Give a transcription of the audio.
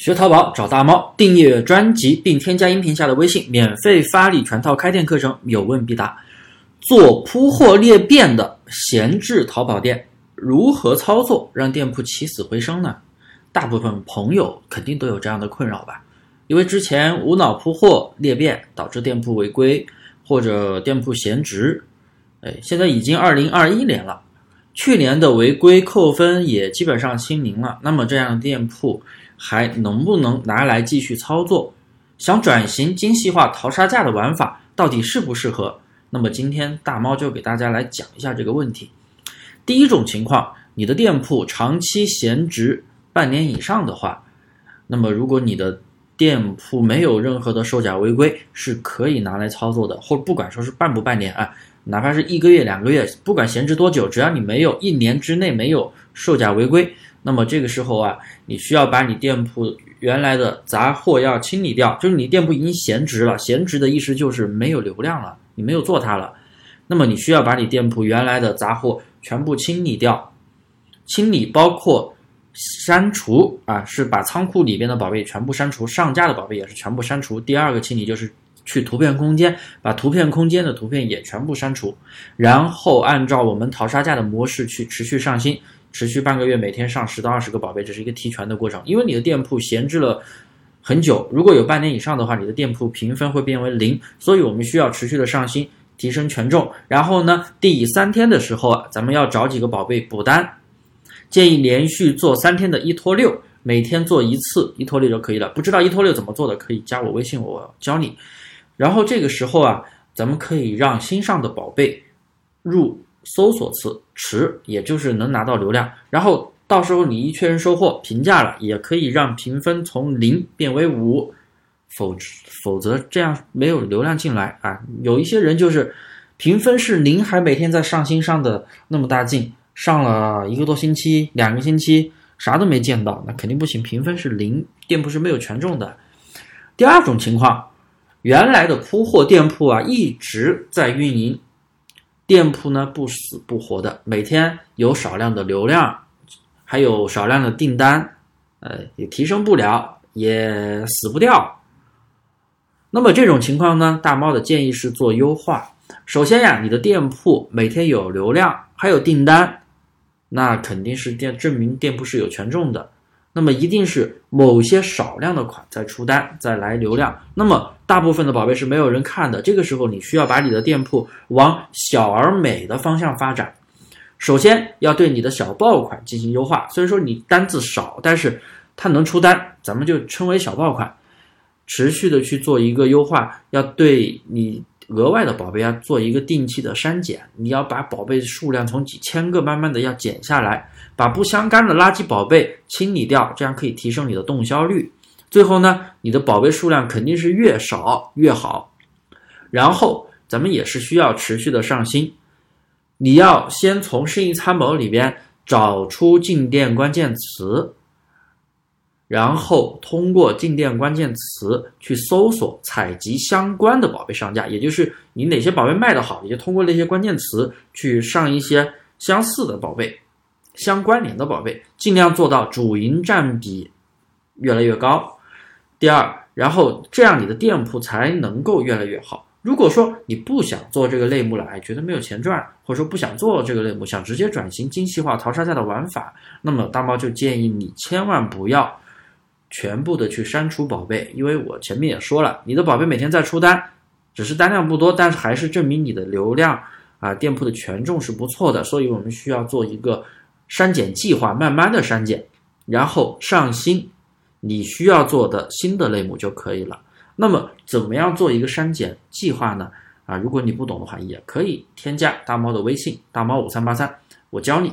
学淘宝找大猫，订阅专辑并添加音频下的微信，免费发力全套开店课程，有问必答。做铺货裂变的闲置淘宝店，如何操作让店铺起死回生呢？大部分朋友肯定都有这样的困扰吧？因为之前无脑铺货裂变导致店铺违规或者店铺闲置，哎，现在已经二零二一年了，去年的违规扣分也基本上清零了，那么这样的店铺。还能不能拿来继续操作？想转型精细化淘沙价的玩法，到底适不适合？那么今天大猫就给大家来讲一下这个问题。第一种情况，你的店铺长期闲置半年以上的话，那么如果你的店铺没有任何的售假违规，是可以拿来操作的。或不管说是半不半年啊，哪怕是一个月、两个月，不管闲置多久，只要你没有一年之内没有售假违规。那么这个时候啊，你需要把你店铺原来的杂货要清理掉，就是你店铺已经闲置了，闲置的意思就是没有流量了，你没有做它了。那么你需要把你店铺原来的杂货全部清理掉，清理包括删除啊，是把仓库里边的宝贝全部删除，上架的宝贝也是全部删除。第二个清理就是去图片空间，把图片空间的图片也全部删除，然后按照我们淘沙价的模式去持续上新。持续半个月，每天上十到二十个宝贝，这是一个提权的过程。因为你的店铺闲置了很久，如果有半年以上的话，你的店铺评分会变为零，所以我们需要持续的上新，提升权重。然后呢，第三天的时候啊，咱们要找几个宝贝补单，建议连续做三天的一拖六，每天做一次一拖六就可以了。不知道一拖六怎么做的，可以加我微信，我教你。然后这个时候啊，咱们可以让新上的宝贝入。搜索词池，也就是能拿到流量，然后到时候你一确认收货评价了，也可以让评分从零变为五，否否则这样没有流量进来啊。有一些人就是评分是零，还每天在上新上的那么大劲，上了一个多星期、两个星期，啥都没见到，那肯定不行。评分是零，店铺是没有权重的。第二种情况，原来的铺货店铺啊一直在运营。店铺呢不死不活的，每天有少量的流量，还有少量的订单，呃，也提升不了，也死不掉。那么这种情况呢，大猫的建议是做优化。首先呀，你的店铺每天有流量，还有订单，那肯定是店证明店铺是有权重的。那么一定是某些少量的款在出单，再来流量。那么大部分的宝贝是没有人看的。这个时候你需要把你的店铺往小而美的方向发展。首先要对你的小爆款进行优化。虽然说你单子少，但是它能出单，咱们就称为小爆款。持续的去做一个优化，要对你。额外的宝贝要做一个定期的删减，你要把宝贝数量从几千个慢慢的要减下来，把不相干的垃圾宝贝清理掉，这样可以提升你的动销率。最后呢，你的宝贝数量肯定是越少越好。然后咱们也是需要持续的上新，你要先从生意参谋里边找出进店关键词。然后通过进店关键词去搜索采集相关的宝贝上架，也就是你哪些宝贝卖得好，也就通过那些关键词去上一些相似的宝贝、相关联的宝贝，尽量做到主营占比越来越高。第二，然后这样你的店铺才能够越来越好。如果说你不想做这个类目了，哎，觉得没有钱赚，或者说不想做这个类目，想直接转型精细化淘沙价的玩法，那么大猫就建议你千万不要。全部的去删除宝贝，因为我前面也说了，你的宝贝每天在出单，只是单量不多，但是还是证明你的流量啊，店铺的权重是不错的，所以我们需要做一个删减计划，慢慢的删减，然后上新你需要做的新的类目就可以了。那么怎么样做一个删减计划呢？啊，如果你不懂的话，也可以添加大猫的微信，大猫五三八三，我教你。